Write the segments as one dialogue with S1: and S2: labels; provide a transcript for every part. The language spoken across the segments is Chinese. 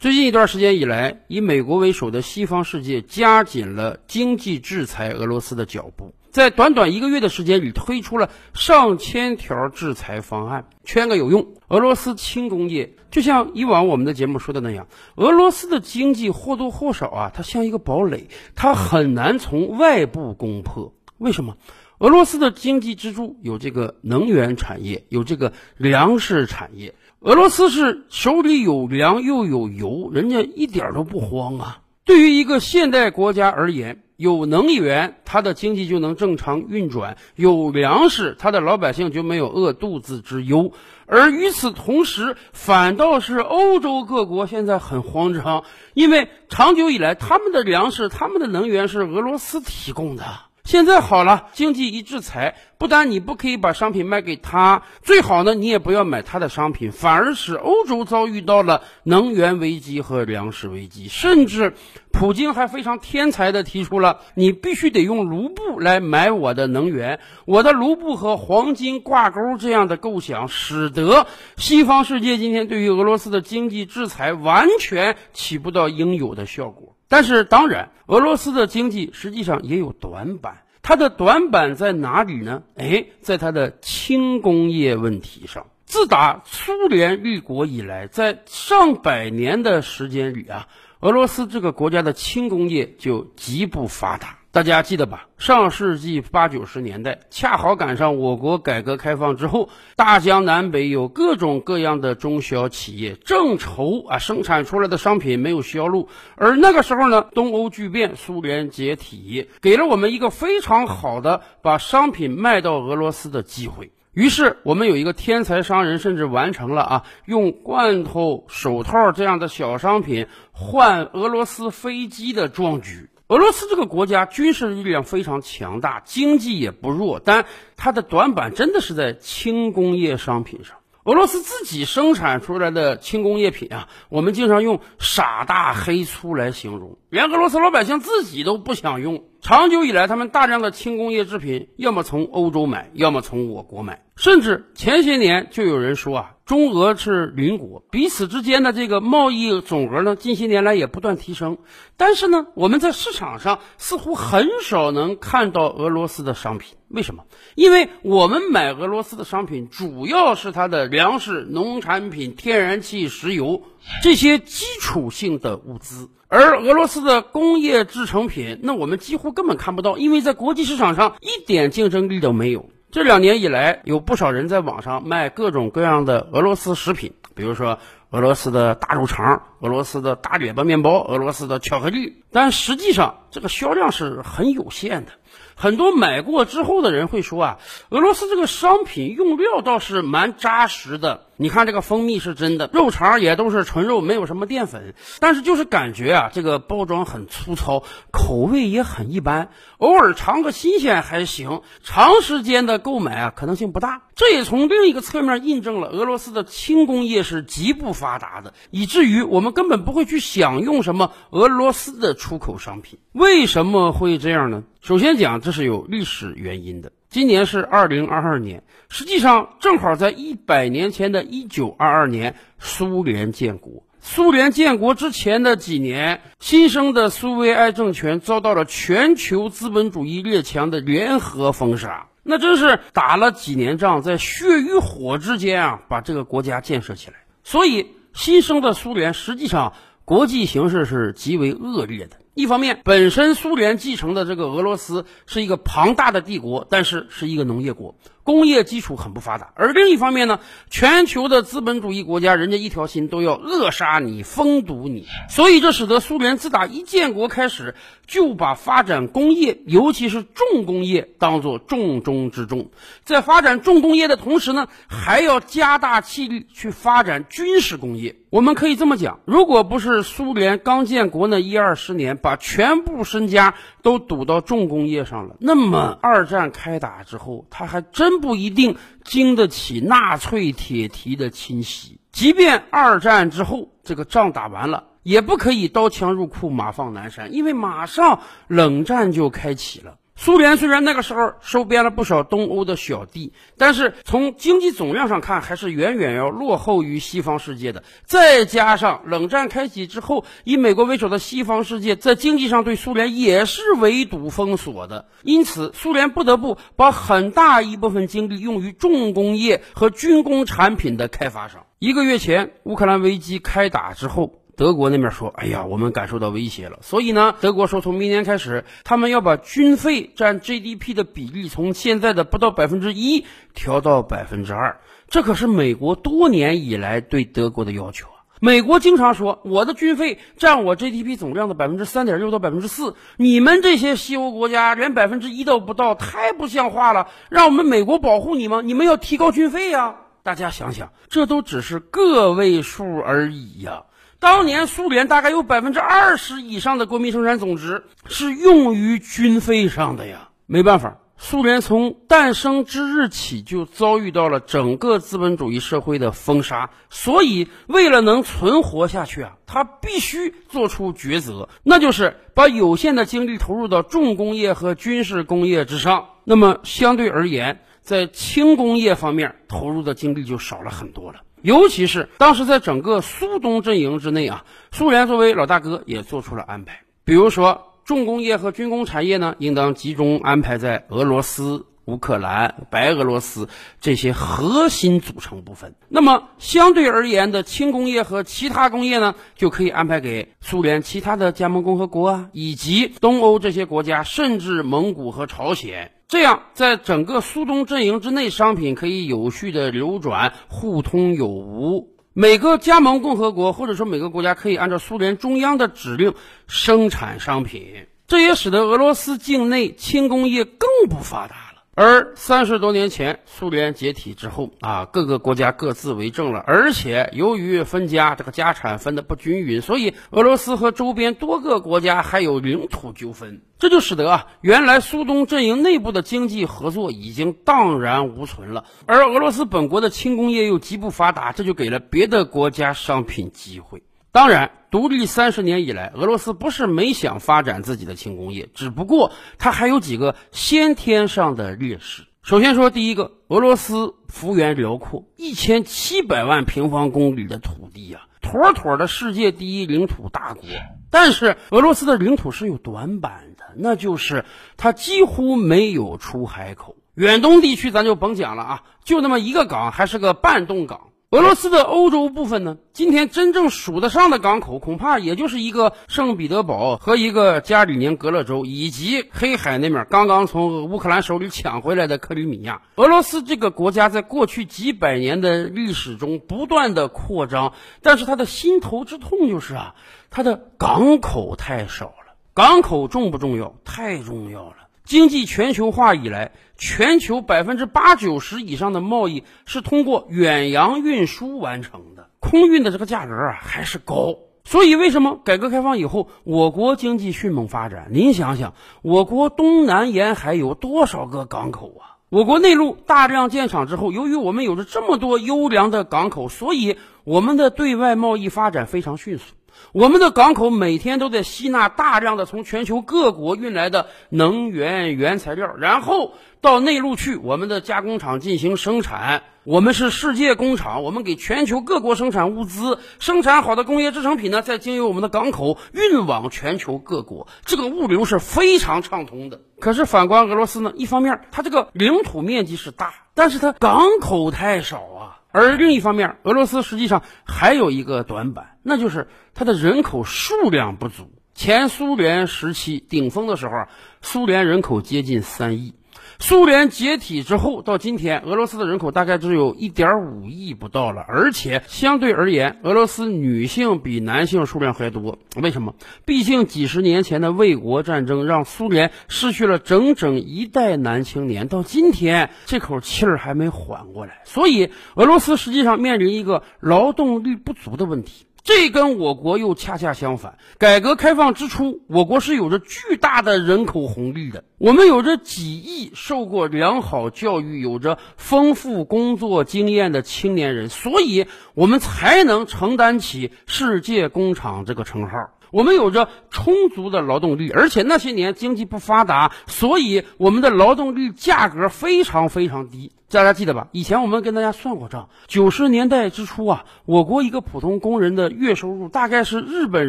S1: 最近一段时间以来，以美国为首的西方世界加紧了经济制裁俄罗斯的脚步，在短短一个月的时间里推出了上千条制裁方案，圈个有用。俄罗斯轻工业就像以往我们的节目说的那样，俄罗斯的经济或多或少啊，它像一个堡垒，它很难从外部攻破。为什么？俄罗斯的经济支柱有这个能源产业，有这个粮食产业。俄罗斯是手里有粮又有油，人家一点都不慌啊。对于一个现代国家而言，有能源，它的经济就能正常运转；有粮食，它的老百姓就没有饿肚子之忧。而与此同时，反倒是欧洲各国现在很慌张，因为长久以来，他们的粮食、他们的能源是俄罗斯提供的。现在好了，经济一制裁，不但你不可以把商品卖给他，最好呢，你也不要买他的商品，反而使欧洲遭遇到了能源危机和粮食危机。甚至，普京还非常天才的提出了，你必须得用卢布来买我的能源，我的卢布和黄金挂钩这样的构想，使得西方世界今天对于俄罗斯的经济制裁完全起不到应有的效果。但是，当然，俄罗斯的经济实际上也有短板。它的短板在哪里呢？哎，在它的轻工业问题上。自打苏联立国以来，在上百年的时间里啊，俄罗斯这个国家的轻工业就极不发达。大家记得吧？上世纪八九十年代，恰好赶上我国改革开放之后，大江南北有各种各样的中小企业正愁啊，生产出来的商品没有销路。而那个时候呢，东欧剧变，苏联解体，给了我们一个非常好的把商品卖到俄罗斯的机会。于是，我们有一个天才商人，甚至完成了啊，用罐头、手套这样的小商品换俄罗斯飞机的壮举。俄罗斯这个国家军事力量非常强大，经济也不弱，但它的短板真的是在轻工业商品上。俄罗斯自己生产出来的轻工业品啊，我们经常用“傻大黑粗”来形容，连俄罗斯老百姓自己都不想用。长久以来，他们大量的轻工业制品要么从欧洲买，要么从我国买，甚至前些年就有人说啊。中俄是邻国，彼此之间的这个贸易总额呢，近些年来也不断提升。但是呢，我们在市场上似乎很少能看到俄罗斯的商品。为什么？因为我们买俄罗斯的商品，主要是它的粮食、农产品、天然气、石油这些基础性的物资，而俄罗斯的工业制成品，那我们几乎根本看不到，因为在国际市场上一点竞争力都没有。这两年以来，有不少人在网上卖各种各样的俄罗斯食品，比如说俄罗斯的大肉肠、俄罗斯的大列巴面包、俄罗斯的巧克力，但实际上这个销量是很有限的。很多买过之后的人会说啊，俄罗斯这个商品用料倒是蛮扎实的。你看这个蜂蜜是真的，肉肠也都是纯肉，没有什么淀粉。但是就是感觉啊，这个包装很粗糙，口味也很一般。偶尔尝个新鲜还行，长时间的购买啊可能性不大。这也从另一个侧面印证了俄罗斯的轻工业是极不发达的，以至于我们根本不会去享用什么俄罗斯的出口商品。为什么会这样呢？首先讲，这是有历史原因的。今年是二零二二年，实际上正好在一百年前的一九二二年，苏联建国。苏联建国之前的几年，新生的苏维埃政权遭到了全球资本主义列强的联合封杀，那真是打了几年仗，在血与火之间啊，把这个国家建设起来。所以，新生的苏联实际上国际形势是极为恶劣的。一方面，本身苏联继承的这个俄罗斯是一个庞大的帝国，但是是一个农业国。工业基础很不发达，而另一方面呢，全球的资本主义国家，人家一条心都要扼杀你、封堵你，所以这使得苏联自打一建国开始，就把发展工业，尤其是重工业，当做重中之重。在发展重工业的同时呢，还要加大气力去发展军事工业。我们可以这么讲，如果不是苏联刚建国那一二十年，把全部身家都赌到重工业上了，那么二战开打之后，他还真。不一定经得起纳粹铁蹄的侵袭。即便二战之后这个仗打完了，也不可以刀枪入库、马放南山，因为马上冷战就开启了。苏联虽然那个时候收编了不少东欧的小弟，但是从经济总量上看，还是远远要落后于西方世界的。再加上冷战开启之后，以美国为首的西方世界在经济上对苏联也是围堵封锁的，因此苏联不得不把很大一部分精力用于重工业和军工产品的开发上。一个月前，乌克兰危机开打之后。德国那边说：“哎呀，我们感受到威胁了，所以呢，德国说从明年开始，他们要把军费占 GDP 的比例从现在的不到百分之一调到百分之二。这可是美国多年以来对德国的要求啊！美国经常说我的军费占我 GDP 总量的百分之三点六到百分之四，你们这些西欧国家连百分之一都不到，太不像话了！让我们美国保护你吗？你们要提高军费呀！大家想想，这都只是个位数而已呀！”当年苏联大概有百分之二十以上的国民生产总值是用于军费上的呀。没办法，苏联从诞生之日起就遭遇到了整个资本主义社会的封杀，所以为了能存活下去啊，他必须做出抉择，那就是把有限的精力投入到重工业和军事工业之上。那么相对而言，在轻工业方面投入的精力就少了很多了。尤其是当时在整个苏东阵营之内啊，苏联作为老大哥也做出了安排。比如说，重工业和军工产业呢，应当集中安排在俄罗斯、乌克兰、白俄罗斯这些核心组成部分。那么，相对而言的轻工业和其他工业呢，就可以安排给苏联其他的加盟共和国啊，以及东欧这些国家，甚至蒙古和朝鲜。这样，在整个苏东阵营之内，商品可以有序的流转，互通有无。每个加盟共和国或者说每个国家可以按照苏联中央的指令生产商品，这也使得俄罗斯境内轻工业更不发达。而三十多年前，苏联解体之后啊，各个国家各自为政了，而且由于分家，这个家产分的不均匀，所以俄罗斯和周边多个国家还有领土纠纷，这就使得啊，原来苏东阵营内部的经济合作已经荡然无存了。而俄罗斯本国的轻工业又极不发达，这就给了别的国家商品机会。当然，独立三十年以来，俄罗斯不是没想发展自己的轻工业，只不过它还有几个先天上的劣势。首先说第一个，俄罗斯幅员辽阔，一千七百万平方公里的土地呀，妥妥的世界第一领土大国。但是俄罗斯的领土是有短板的，那就是它几乎没有出海口。远东地区咱就甭讲了啊，就那么一个港，还是个半冻港。俄罗斯的欧洲部分呢？今天真正数得上的港口，恐怕也就是一个圣彼得堡和一个加里宁格勒州，以及黑海那面刚刚从乌克兰手里抢回来的克里米亚。俄罗斯这个国家在过去几百年的历史中不断的扩张，但是它的心头之痛就是啊，它的港口太少了。港口重不重要？太重要了。经济全球化以来，全球百分之八九十以上的贸易是通过远洋运输完成的，空运的这个价格啊还是高。所以，为什么改革开放以后我国经济迅猛发展？您想想，我国东南沿海有多少个港口啊？我国内陆大量建厂之后，由于我们有着这么多优良的港口，所以我们的对外贸易发展非常迅速。我们的港口每天都在吸纳大量的从全球各国运来的能源原材料，然后到内陆去，我们的加工厂进行生产。我们是世界工厂，我们给全球各国生产物资，生产好的工业制成品呢，再经由我们的港口运往全球各国，这个物流是非常畅通的。可是反观俄罗斯呢，一方面它这个领土面积是大，但是它港口太少啊。而另一方面，俄罗斯实际上还有一个短板，那就是它的人口数量不足。前苏联时期顶峰的时候啊，苏联人口接近三亿。苏联解体之后，到今天，俄罗斯的人口大概只有一点五亿不到了，而且相对而言，俄罗斯女性比男性数量还多。为什么？毕竟几十年前的卫国战争让苏联失去了整整一代男青年，到今天这口气儿还没缓过来，所以俄罗斯实际上面临一个劳动力不足的问题。这跟我国又恰恰相反。改革开放之初，我国是有着巨大的人口红利的。我们有着几亿受过良好教育、有着丰富工作经验的青年人，所以我们才能承担起“世界工厂”这个称号。我们有着充足的劳动力，而且那些年经济不发达，所以我们的劳动力价格非常非常低。大家记得吧？以前我们跟大家算过账，九十年代之初啊，我国一个普通工人的月收入大概是日本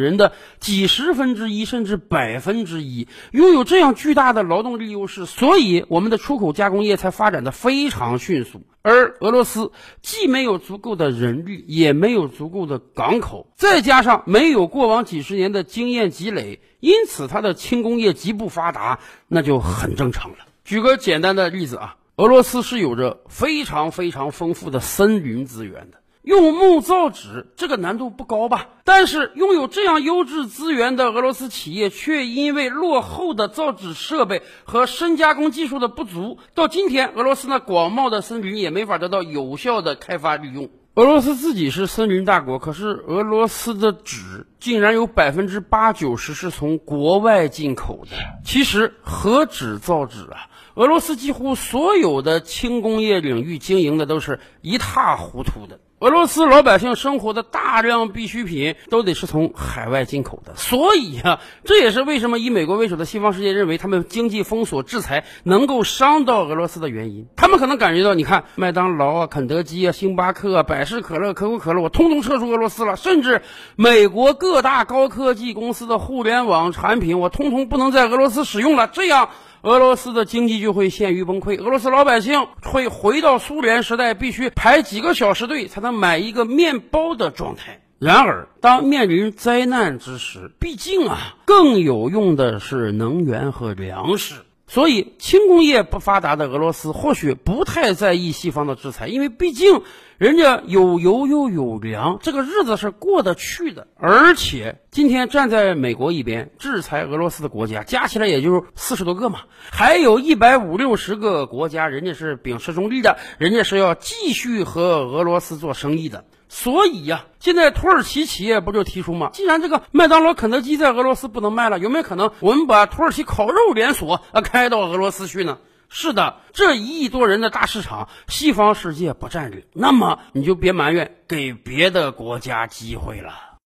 S1: 人的几十分之一，甚至百分之一。拥有这样巨大的劳动力优势，所以我们的出口加工业才发展的非常迅速。而俄罗斯既没有足够的人力，也没有足够的港口，再加上没有过往几十年的经验积累，因此它的轻工业极不发达，那就很正常了。举个简单的例子啊。俄罗斯是有着非常非常丰富的森林资源的，用木造纸这个难度不高吧？但是拥有这样优质资源的俄罗斯企业，却因为落后的造纸设备和深加工技术的不足，到今天俄罗斯那广袤的森林也没法得到有效的开发利用。俄罗斯自己是森林大国，可是俄罗斯的纸竟然有百分之八九十是从国外进口的。其实何止造纸啊？俄罗斯几乎所有的轻工业领域经营的都是一塌糊涂的。俄罗斯老百姓生活的大量必需品都得是从海外进口的，所以呀，这也是为什么以美国为首的西方世界认为他们经济封锁制裁能够伤到俄罗斯的原因。他们可能感觉到，你看麦当劳啊、肯德基啊、星巴克啊、百事可乐、可口可乐，我通通撤出俄罗斯了，甚至美国各大高科技公司的互联网产品，我通通不能在俄罗斯使用了，这样。俄罗斯的经济就会陷于崩溃，俄罗斯老百姓会回到苏联时代必须排几个小时队才能买一个面包的状态。然而，当面临灾难之时，毕竟啊，更有用的是能源和粮食。所以，轻工业不发达的俄罗斯或许不太在意西方的制裁，因为毕竟人家有油又有粮，这个日子是过得去的。而且，今天站在美国一边制裁俄罗斯的国家加起来也就四十多个嘛，还有一百五六十个国家，人家是秉持中立的，人家是要继续和俄罗斯做生意的。所以呀，现在土耳其企业不就提出吗？既然这个麦当劳、肯德基在俄罗斯不能卖了，有没有可能我们把土耳其烤肉连锁啊开到俄罗斯去呢？是的，这一亿多人的大市场，西方世界不占领，那么你就别埋怨给别的国家机会了。